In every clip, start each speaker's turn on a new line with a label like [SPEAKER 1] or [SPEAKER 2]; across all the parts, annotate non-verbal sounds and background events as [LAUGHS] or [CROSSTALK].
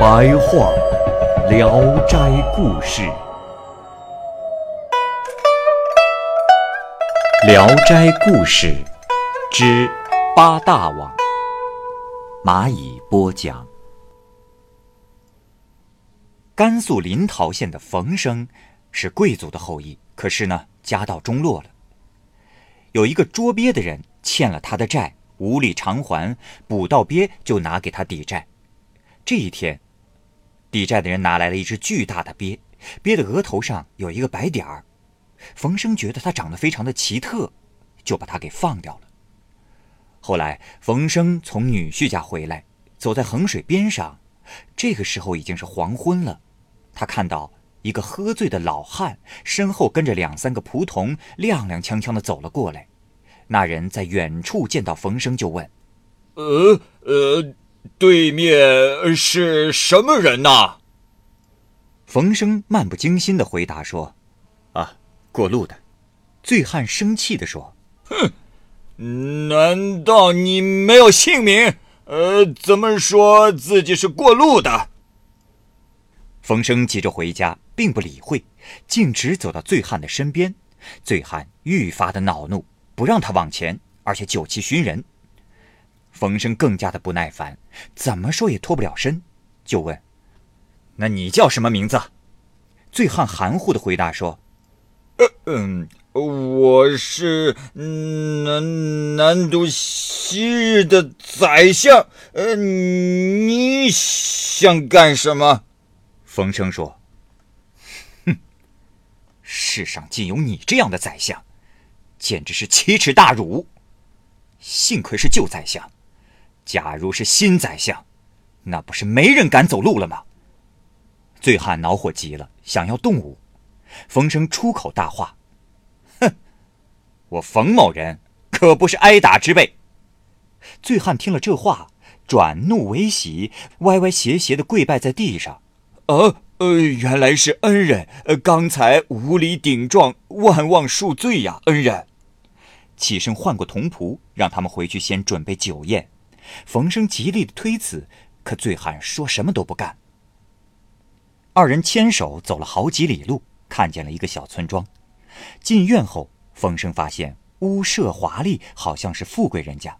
[SPEAKER 1] 白话《聊斋故事》，《聊斋故事》之八大王，蚂蚁播讲。甘肃临洮县的冯生是贵族的后裔，可是呢，家道中落了。有一个捉鳖的人欠了他的债，无力偿还，捕到鳖就拿给他抵债。这一天，抵债的人拿来了一只巨大的鳖，鳖的额头上有一个白点儿。冯生觉得它长得非常的奇特，就把它给放掉了。后来，冯生从女婿家回来，走在衡水边上，这个时候已经是黄昏了。他看到一个喝醉的老汉，身后跟着两三个仆从，踉踉跄跄的走了过来。那人在远处见到冯生，就问：“
[SPEAKER 2] 呃呃，对面是什么人呐？”
[SPEAKER 1] 冯生漫不经心的回答说：“啊，过路的。”醉汉生气的说：“
[SPEAKER 2] 哼，难道你没有姓名？呃，怎么说自己是过路的？”
[SPEAKER 1] 冯生急着回家，并不理会，径直走到醉汉的身边。醉汉愈发的恼怒，不让他往前，而且酒气熏人。冯生更加的不耐烦，怎么说也脱不了身，就问：“那你叫什么名字？”醉汉含糊的回答说：“
[SPEAKER 2] 嗯，我是南南都昔日的宰相。呃，你想干什么？”
[SPEAKER 1] 冯生说：“哼，世上竟有你这样的宰相，简直是奇耻大辱。幸亏是旧宰相，假如是新宰相，那不是没人敢走路了吗？”醉汉恼火极了，想要动武。冯生出口大话：“哼，我冯某人可不是挨打之辈。”醉汉听了这话，转怒为喜，歪歪斜斜的跪拜在地上。
[SPEAKER 2] 呃呃，原来是恩人，呃，刚才无礼顶撞，万望恕罪呀，恩人。
[SPEAKER 1] 起身唤过童仆，让他们回去先准备酒宴。冯生极力的推辞，可醉汉说什么都不干。二人牵手走了好几里路，看见了一个小村庄。进院后，冯生发现屋舍华丽，好像是富贵人家。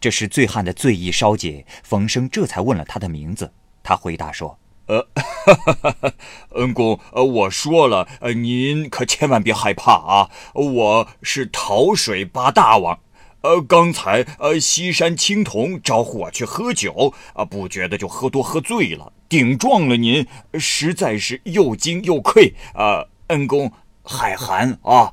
[SPEAKER 1] 这时醉汉的醉意稍解，冯生这才问了他的名字。他回答说。呃，哈哈哈
[SPEAKER 2] 恩公，呃，我说了，呃，您可千万别害怕啊！我是桃水八大王，呃，刚才呃西山青铜招呼我去喝酒，啊，不觉得就喝多喝醉了，顶撞了您，实在是又惊又愧，啊，恩公海涵啊！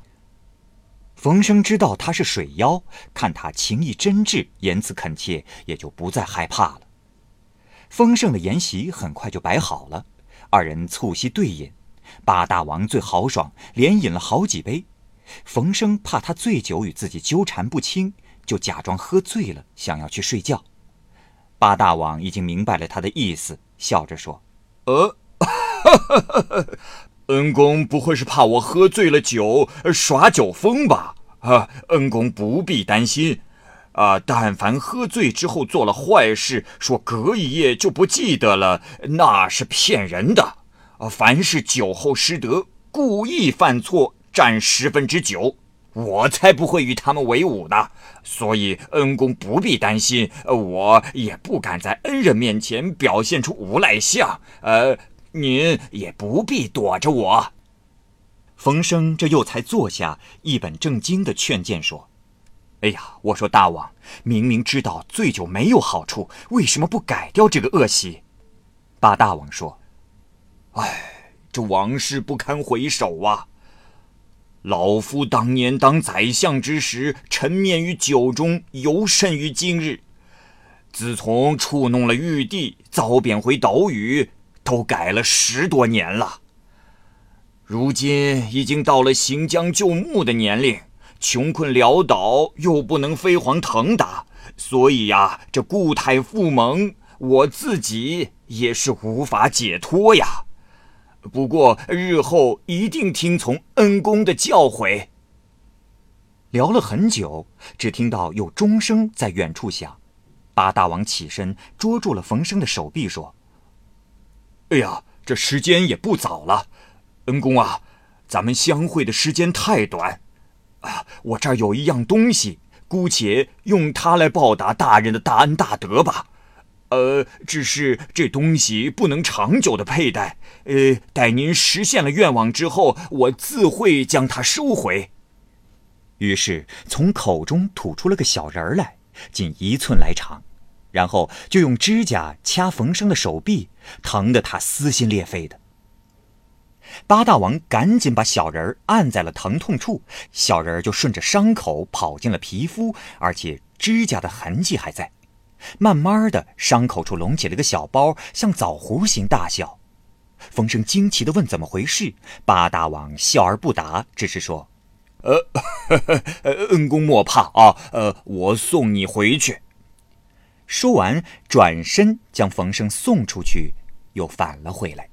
[SPEAKER 1] 冯生知道他是水妖，看他情意真挚，言辞恳切，也就不再害怕了。丰盛的筵席很快就摆好了，二人促膝对饮，八大王最豪爽，连饮了好几杯。冯生怕他醉酒与自己纠缠不清，就假装喝醉了，想要去睡觉。八大王已经明白了他的意思，笑着说：“
[SPEAKER 2] 呃，[LAUGHS] 恩公不会是怕我喝醉了酒耍酒疯吧？啊，恩公不必担心。”啊！但凡喝醉之后做了坏事，说隔一夜就不记得了，那是骗人的。啊，凡是酒后失德、故意犯错占十分之九，我才不会与他们为伍呢。所以恩公不必担心，我也不敢在恩人面前表现出无赖相。呃，您也不必躲着我。
[SPEAKER 1] 冯生这又才坐下，一本正经的劝谏说。哎呀，我说大王，明明知道醉酒没有好处，为什么不改掉这个恶习？八大王说：“
[SPEAKER 2] 哎，这往事不堪回首啊！老夫当年当宰相之时，沉湎于酒中，尤甚于今日。自从触弄了玉帝，遭贬回岛屿，都改了十多年了。如今已经到了行将就木的年龄，穷困潦倒，又不能飞黄腾达，所以呀，这固态复萌，我自己也是无法解脱呀。不过日后一定听从恩公的教诲。
[SPEAKER 1] 聊了很久，只听到有钟声在远处响。八大王起身捉住了冯生的手臂，说：“
[SPEAKER 2] 哎呀，这时间也不早了，恩公啊，咱们相会的时间太短，啊，我这儿有一样东西，姑且用它来报答大人的大恩大德吧。”呃，只是这东西不能长久的佩戴。呃，待您实现了愿望之后，我自会将它收回。
[SPEAKER 1] 于是从口中吐出了个小人儿来，仅一寸来长，然后就用指甲掐冯生的手臂，疼得他撕心裂肺的。八大王赶紧把小人儿按在了疼痛处，小人儿就顺着伤口跑进了皮肤，而且指甲的痕迹还在。慢慢的，伤口处隆起了个小包，像枣核形大小。冯生惊奇的问：“怎么回事？”八大王笑而不答，只是说：“
[SPEAKER 2] 呃，[LAUGHS] 恩公莫怕啊，呃，我送你回去。”
[SPEAKER 1] 说完，转身将冯生送出去，又返了回来。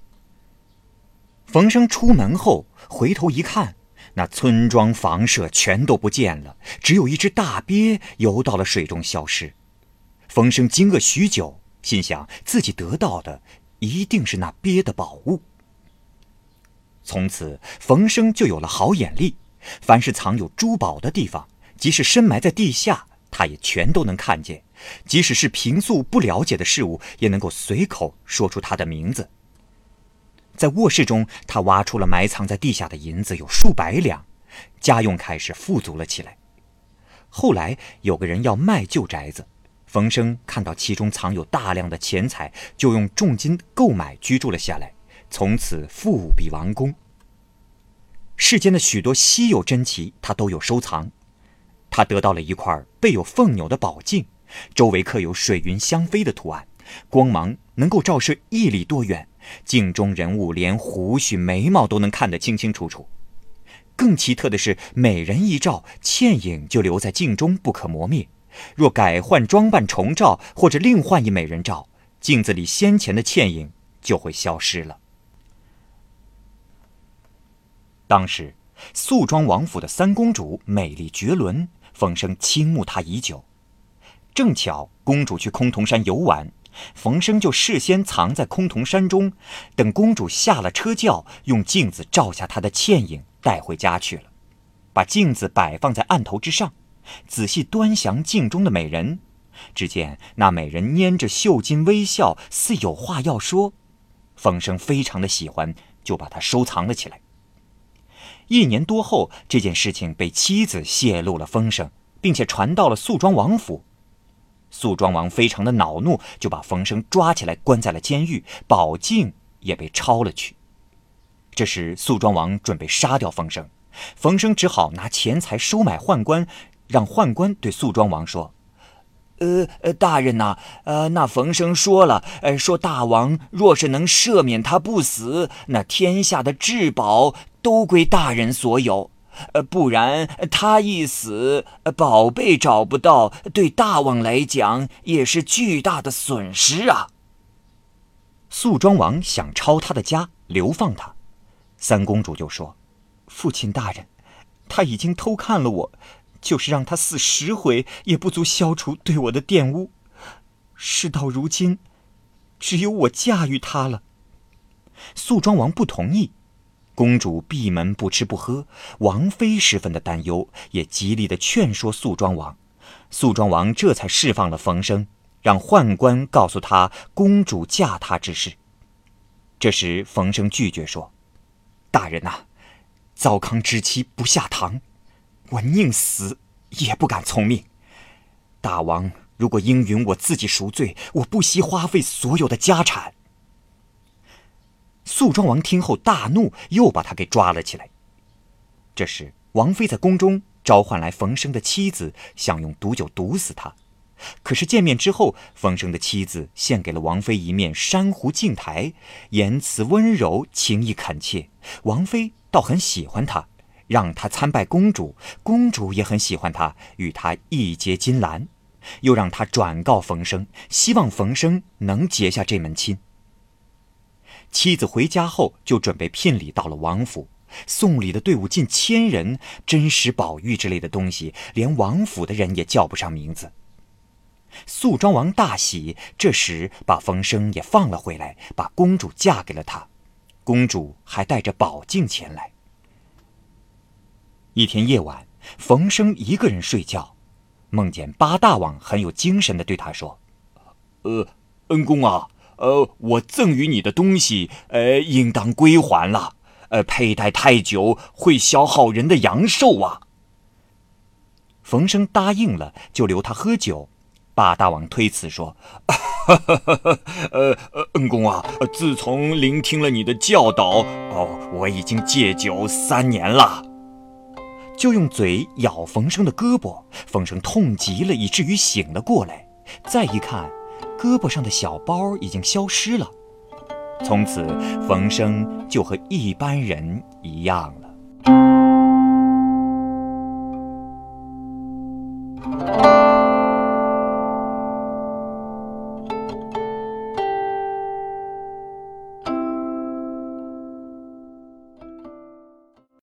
[SPEAKER 1] 冯生出门后回头一看，那村庄房舍全都不见了，只有一只大鳖游到了水中消失。冯生惊愕许久，心想自己得到的一定是那鳖的宝物。从此，冯生就有了好眼力，凡是藏有珠宝的地方，即使深埋在地下，他也全都能看见；即使是平素不了解的事物，也能够随口说出它的名字。在卧室中，他挖出了埋藏在地下的银子，有数百两，家用开始富足了起来。后来，有个人要卖旧宅子。冯生看到其中藏有大量的钱财，就用重金购买居住了下来，从此富比王公。世间的许多稀有珍奇，他都有收藏。他得到了一块背有凤钮的宝镜，周围刻有水云相飞的图案，光芒能够照射一里多远，镜中人物连胡须眉毛都能看得清清楚楚。更奇特的是，每人一照，倩影就留在镜中，不可磨灭。若改换装扮重照，或者另换一美人照，镜子里先前的倩影就会消失了。当时，肃庄王府的三公主美丽绝伦，冯生倾慕她已久。正巧公主去崆峒山游玩，冯生就事先藏在崆峒山中，等公主下了车轿，用镜子照下她的倩影，带回家去了，把镜子摆放在案头之上。仔细端详镜中的美人，只见那美人拈着绣巾微笑，似有话要说。风声非常的喜欢，就把它收藏了起来。一年多后，这件事情被妻子泄露了风声，并且传到了肃庄王府。肃庄王非常的恼怒，就把风生抓起来关在了监狱，宝镜也被抄了去。这时，肃庄王准备杀掉风生，风生只好拿钱财收买宦官。让宦官对肃庄王说：“
[SPEAKER 3] 呃，大人呐，呃，那冯生说了，呃，说大王若是能赦免他不死，那天下的至宝都归大人所有；呃，不然他一死，宝贝找不到，对大王来讲也是巨大的损失啊。”
[SPEAKER 1] 肃庄王想抄他的家，流放他，三公主就说：“父亲大人，他已经偷看了我。”就是让他死十回也不足消除对我的玷污。事到如今，只有我驾驭他了。肃庄王不同意，公主闭门不吃不喝，王妃十分的担忧，也极力的劝说肃庄王。肃庄王这才释放了冯生，让宦官告诉他公主嫁他之事。这时冯生拒绝说：“大人呐，糟糠之妻不下堂。”我宁死也不敢从命。大王如果应允我自己赎罪，我不惜花费所有的家产。肃庄王听后大怒，又把他给抓了起来。这时，王妃在宫中召唤来冯生的妻子，想用毒酒毒死他。可是见面之后，冯生的妻子献给了王妃一面珊瑚镜台，言辞温柔，情意恳切。王妃倒很喜欢他，让他参拜公主，公主也很喜欢他，与他一结金兰，又让他转告冯生，希望冯生能结下这门亲。妻子回家后，就准备聘礼到了王府，送礼的队伍近千人，珍石宝玉之类的东西，连王府的人也叫不上名字。肃庄王大喜，这时把冯生也放了回来，把公主嫁给了他。公主还带着宝镜前来。一天夜晚，冯生一个人睡觉，梦见八大王很有精神的对他说：“
[SPEAKER 2] 呃，恩公啊，呃，我赠予你的东西，呃，应当归还了。呃，佩戴太久会消耗人的阳寿啊。”
[SPEAKER 1] 冯生答应了，就留他喝酒。八大王推辞说：“ [LAUGHS]
[SPEAKER 2] 呃呃，恩公啊，自从聆听了你的教导，哦，我已经戒酒三年了。”
[SPEAKER 1] 就用嘴咬冯生的胳膊，冯生痛极了，以至于醒了过来。再一看，胳膊上的小包已经消失了。从此，冯生就和一般人一样了。